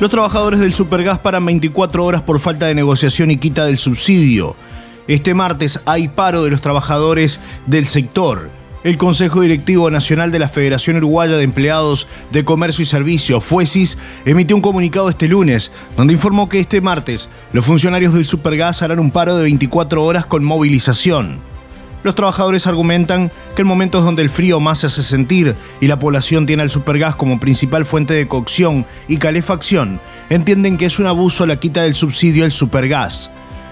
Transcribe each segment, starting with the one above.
Los trabajadores del Supergas paran 24 horas por falta de negociación y quita del subsidio. Este martes hay paro de los trabajadores del sector. El Consejo Directivo Nacional de la Federación Uruguaya de Empleados de Comercio y Servicio, FUESIS, emitió un comunicado este lunes, donde informó que este martes los funcionarios del Supergas harán un paro de 24 horas con movilización. Los trabajadores argumentan que en momentos donde el frío más se hace sentir y la población tiene al supergas como principal fuente de cocción y calefacción, entienden que es un abuso la quita del subsidio al supergas.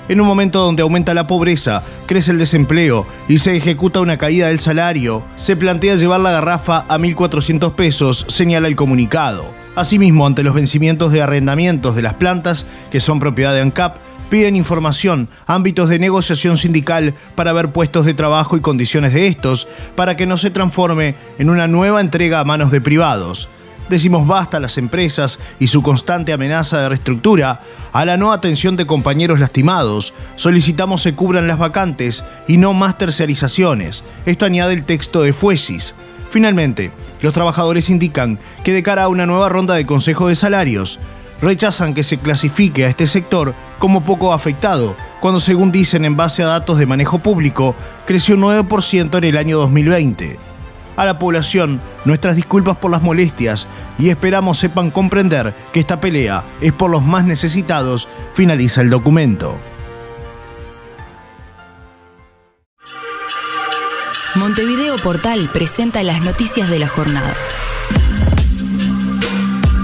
En un momento donde aumenta la pobreza, crece el desempleo y se ejecuta una caída del salario, se plantea llevar la garrafa a 1.400 pesos, señala el comunicado. Asimismo, ante los vencimientos de arrendamientos de las plantas, que son propiedad de ANCAP, piden información, ámbitos de negociación sindical para ver puestos de trabajo y condiciones de estos, para que no se transforme en una nueva entrega a manos de privados. Decimos basta a las empresas y su constante amenaza de reestructura, a la no atención de compañeros lastimados, solicitamos se cubran las vacantes y no más terciarizaciones. Esto añade el texto de Fuesis. Finalmente, los trabajadores indican que de cara a una nueva ronda de consejo de salarios, rechazan que se clasifique a este sector como poco afectado, cuando según dicen en base a datos de manejo público, creció 9% en el año 2020. A la población, nuestras disculpas por las molestias y esperamos sepan comprender que esta pelea es por los más necesitados, finaliza el documento. Montevideo Portal presenta las noticias de la jornada.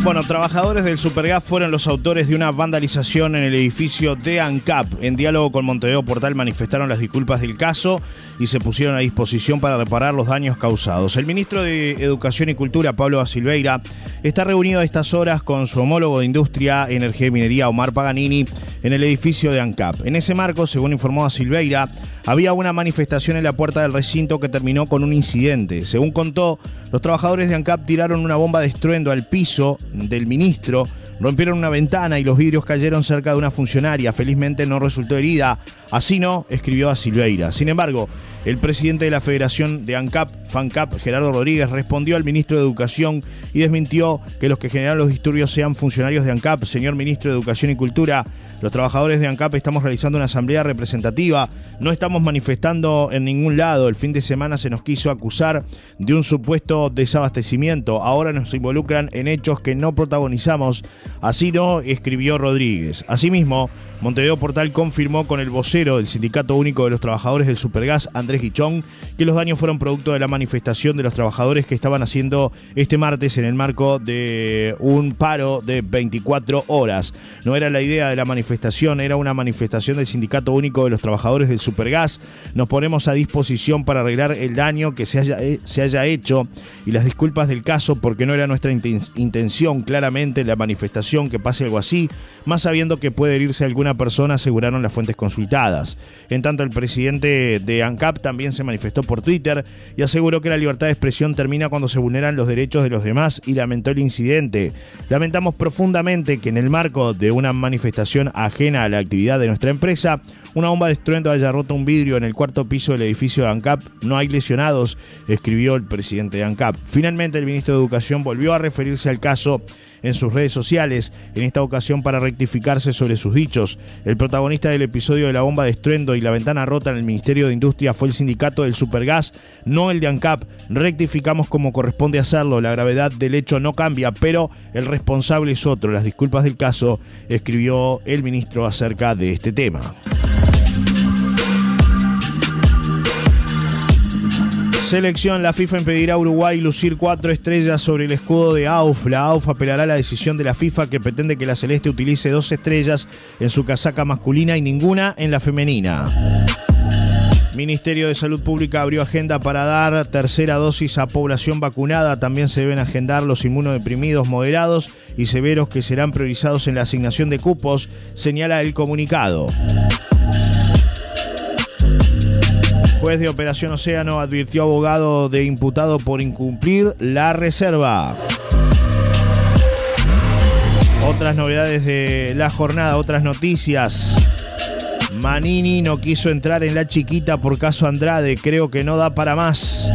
Bueno, trabajadores del Supergas fueron los autores de una vandalización en el edificio de ANCAP. En diálogo con Montevideo Portal manifestaron las disculpas del caso y se pusieron a disposición para reparar los daños causados. El ministro de Educación y Cultura, Pablo Silveira, está reunido a estas horas con su homólogo de Industria, Energía y Minería, Omar Paganini, en el edificio de ANCAP. En ese marco, según informó a Silveira, había una manifestación en la puerta del recinto que terminó con un incidente. Según contó, los trabajadores de ANCAP tiraron una bomba de estruendo al piso del ministro, rompieron una ventana y los vidrios cayeron cerca de una funcionaria. Felizmente no resultó herida. Así no, escribió a Silveira. Sin embargo, el presidente de la Federación de ANCAP, FANCAP, Gerardo Rodríguez, respondió al ministro de Educación y desmintió que los que generan los disturbios sean funcionarios de ANCAP. Señor ministro de Educación y Cultura, los trabajadores de ANCAP estamos realizando una asamblea representativa, no estamos manifestando en ningún lado. El fin de semana se nos quiso acusar de un supuesto desabastecimiento. Ahora nos involucran en hechos que no protagonizamos. Así no, escribió Rodríguez. Asimismo, Montevideo Portal confirmó con el vocero del Sindicato Único de los Trabajadores del Supergas, Andrés Guichón, que los daños fueron producto de la manifestación de los trabajadores que estaban haciendo este martes en el marco de un paro de 24 horas. No era la idea de la manifestación, era una manifestación del Sindicato Único de los Trabajadores del Supergas. Nos ponemos a disposición para arreglar el daño que se haya, eh, hecho y las disculpas del caso porque no era nuestra intención claramente la manifestación que pase algo así, más sabiendo que puede herirse alguna persona, aseguraron las fuentes consultadas. En tanto, el presidente de ANCAP también se manifestó por Twitter y aseguró que la libertad de expresión termina cuando se vulneran los derechos de los demás y lamentó el incidente. Lamentamos profundamente que en el marco de una manifestación ajena a la actividad de nuestra empresa, una bomba de estruendo haya roto un vidrio en el cuarto piso del edificio de ANCAP. No hay lesionados, escribió el presidente de ANCAP. Finalmente, el ministro de Educación volvió a referirse al caso en sus redes sociales, en esta ocasión para rectificarse sobre sus dichos. El protagonista del episodio de la bomba de estruendo y la ventana rota en el Ministerio de Industria fue el sindicato del Supergas, no el de ANCAP. Rectificamos como corresponde hacerlo, la gravedad del hecho no cambia, pero el responsable es otro. Las disculpas del caso, escribió el ministro acerca de este tema. Selección, la FIFA impedirá a Uruguay lucir cuatro estrellas sobre el escudo de AUF. La AUF apelará a la decisión de la FIFA que pretende que la Celeste utilice dos estrellas en su casaca masculina y ninguna en la femenina. Ministerio de Salud Pública abrió agenda para dar tercera dosis a población vacunada. También se deben agendar los inmunodeprimidos moderados y severos que serán priorizados en la asignación de cupos, señala el comunicado. Juez de Operación Océano advirtió abogado de imputado por incumplir la reserva. Otras novedades de la jornada, otras noticias. Manini no quiso entrar en la chiquita por caso Andrade, creo que no da para más.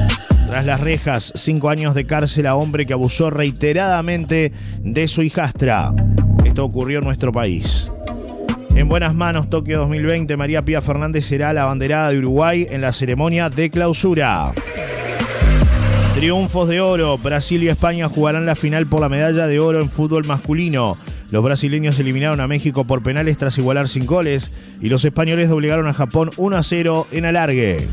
Tras las rejas, cinco años de cárcel a hombre que abusó reiteradamente de su hijastra. Esto ocurrió en nuestro país. En buenas manos, Tokio 2020, María Pía Fernández será la banderada de Uruguay en la ceremonia de clausura. Triunfos de oro. Brasil y España jugarán la final por la medalla de oro en fútbol masculino. Los brasileños eliminaron a México por penales tras igualar sin goles y los españoles doblegaron a Japón 1 a 0 en alargue.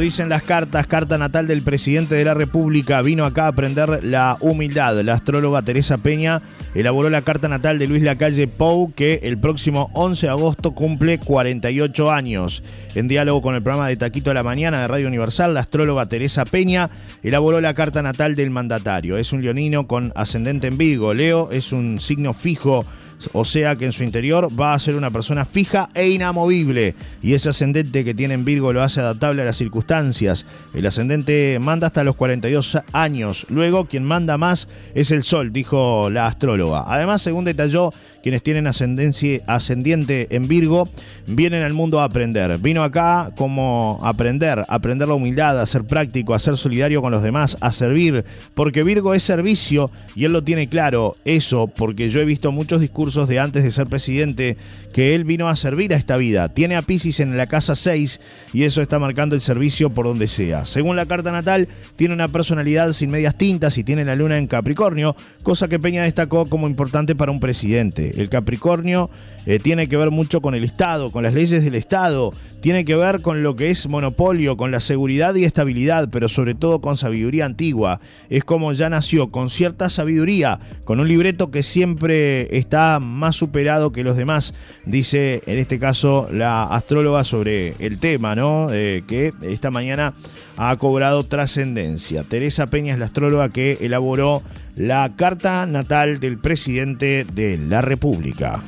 Dicen las cartas, carta natal del presidente de la República. Vino acá a aprender la humildad. La astróloga Teresa Peña elaboró la carta natal de Luis Lacalle Pou, que el próximo 11 de agosto cumple 48 años. En diálogo con el programa de Taquito a la Mañana de Radio Universal, la astróloga Teresa Peña elaboró la carta natal del mandatario. Es un leonino con ascendente en Vigo. Leo es un signo fijo o sea que en su interior va a ser una persona fija e inamovible. Y ese ascendente que tiene en Virgo lo hace adaptable a las circunstancias. El ascendente manda hasta los 42 años. Luego, quien manda más es el Sol, dijo la astróloga. Además, según detalló, quienes tienen ascendencia, ascendiente en Virgo vienen al mundo a aprender. Vino acá como aprender, aprender la humildad, a ser práctico, a ser solidario con los demás, a servir, porque Virgo es servicio y él lo tiene claro. Eso, porque yo he visto muchos discursos de antes de ser presidente que él vino a servir a esta vida. Tiene a Pisces en la casa 6 y eso está marcando el servicio por donde sea. Según la carta natal, tiene una personalidad sin medias tintas y tiene la luna en Capricornio, cosa que Peña destacó como importante para un presidente. El Capricornio eh, tiene que ver mucho con el Estado, con las leyes del Estado, tiene que ver con lo que es monopolio, con la seguridad y estabilidad, pero sobre todo con sabiduría antigua. Es como ya nació, con cierta sabiduría, con un libreto que siempre está más superado que los demás, dice en este caso la astróloga sobre el tema, ¿no? Eh, que esta mañana ha cobrado trascendencia. Teresa Peña es la astróloga que elaboró la carta natal del presidente de la República.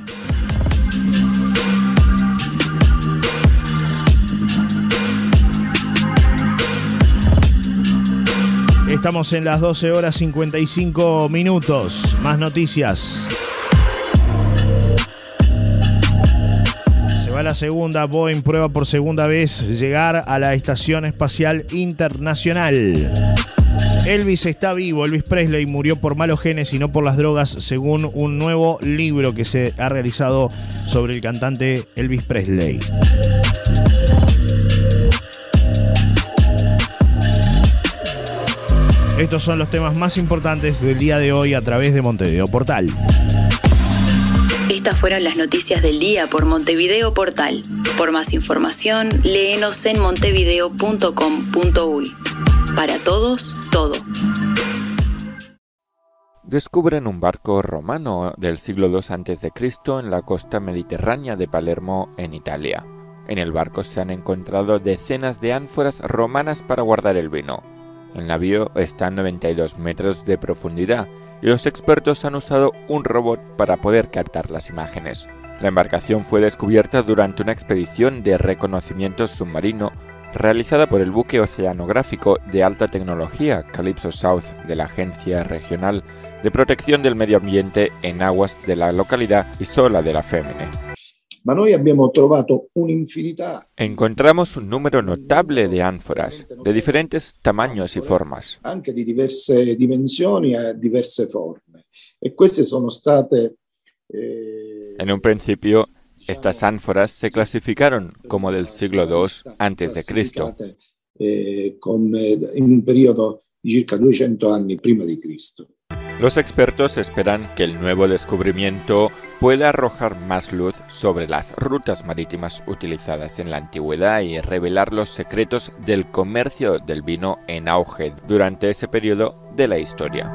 Estamos en las 12 horas 55 minutos. Más noticias. Se va la segunda. Boeing prueba por segunda vez llegar a la Estación Espacial Internacional. Elvis está vivo. Elvis Presley murió por malos genes y no por las drogas, según un nuevo libro que se ha realizado sobre el cantante Elvis Presley. Estos son los temas más importantes del día de hoy a través de Montevideo Portal. Estas fueron las noticias del día por Montevideo Portal. Por más información, léenos en montevideo.com.uy. Para todos, todo. Descubren un barco romano del siglo II a.C. en la costa mediterránea de Palermo, en Italia. En el barco se han encontrado decenas de ánforas romanas para guardar el vino. El navío está a 92 metros de profundidad y los expertos han usado un robot para poder captar las imágenes. La embarcación fue descubierta durante una expedición de reconocimiento submarino realizada por el buque oceanográfico de alta tecnología Calypso South de la Agencia Regional de Protección del Medio Ambiente en aguas de la localidad Isola de la Femmine. Ma noi abbiamo trovato un'infinità. Encontramos un número notable de ánforas, de diferentes tamaños y formas. Anche di diverse dimensioni e diverse forme. E queste sono state... Eh, en un principio, estas ánforas se clasificaron como del siglo II antes de Cristo. Eh, con, eh, in un periodo di circa 200 anni prima di Cristo. Los expertos esperan que el nuevo descubrimiento pueda arrojar más luz sobre las rutas marítimas utilizadas en la antigüedad y revelar los secretos del comercio del vino en auge durante ese periodo de la historia.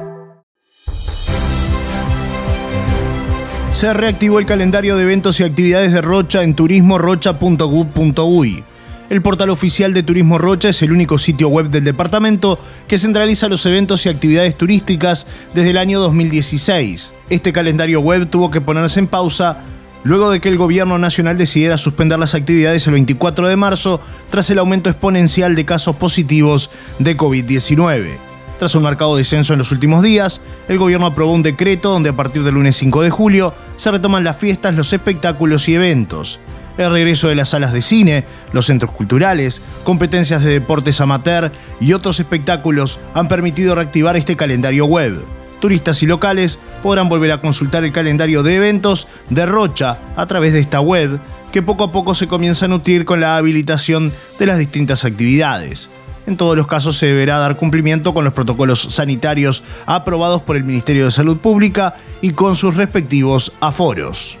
Se reactivó el calendario de eventos y actividades de Rocha en turismorocha.gov.uy. El portal oficial de Turismo Rocha es el único sitio web del departamento que centraliza los eventos y actividades turísticas desde el año 2016. Este calendario web tuvo que ponerse en pausa luego de que el gobierno nacional decidiera suspender las actividades el 24 de marzo tras el aumento exponencial de casos positivos de COVID-19. Tras un marcado descenso en los últimos días, el gobierno aprobó un decreto donde a partir del lunes 5 de julio se retoman las fiestas, los espectáculos y eventos. El regreso de las salas de cine, los centros culturales, competencias de deportes amateur y otros espectáculos han permitido reactivar este calendario web. Turistas y locales podrán volver a consultar el calendario de eventos de Rocha a través de esta web, que poco a poco se comienza a nutrir con la habilitación de las distintas actividades. En todos los casos se deberá dar cumplimiento con los protocolos sanitarios aprobados por el Ministerio de Salud Pública y con sus respectivos aforos.